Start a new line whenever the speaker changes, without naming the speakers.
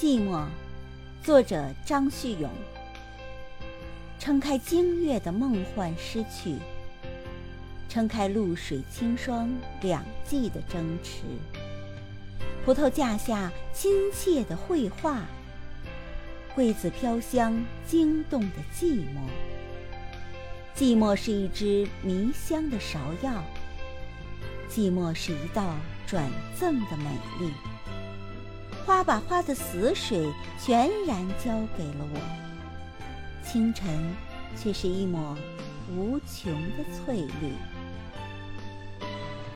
寂寞，作者张旭勇。撑开惊月的梦幻失去，撑开露水清霜两季的争持。葡萄架下亲切的绘画，桂子飘香惊动的寂寞。寂寞是一支迷香的芍药，寂寞是一道转赠的美丽。花把花的死水全然交给了我，清晨却是一抹无穷的翠绿。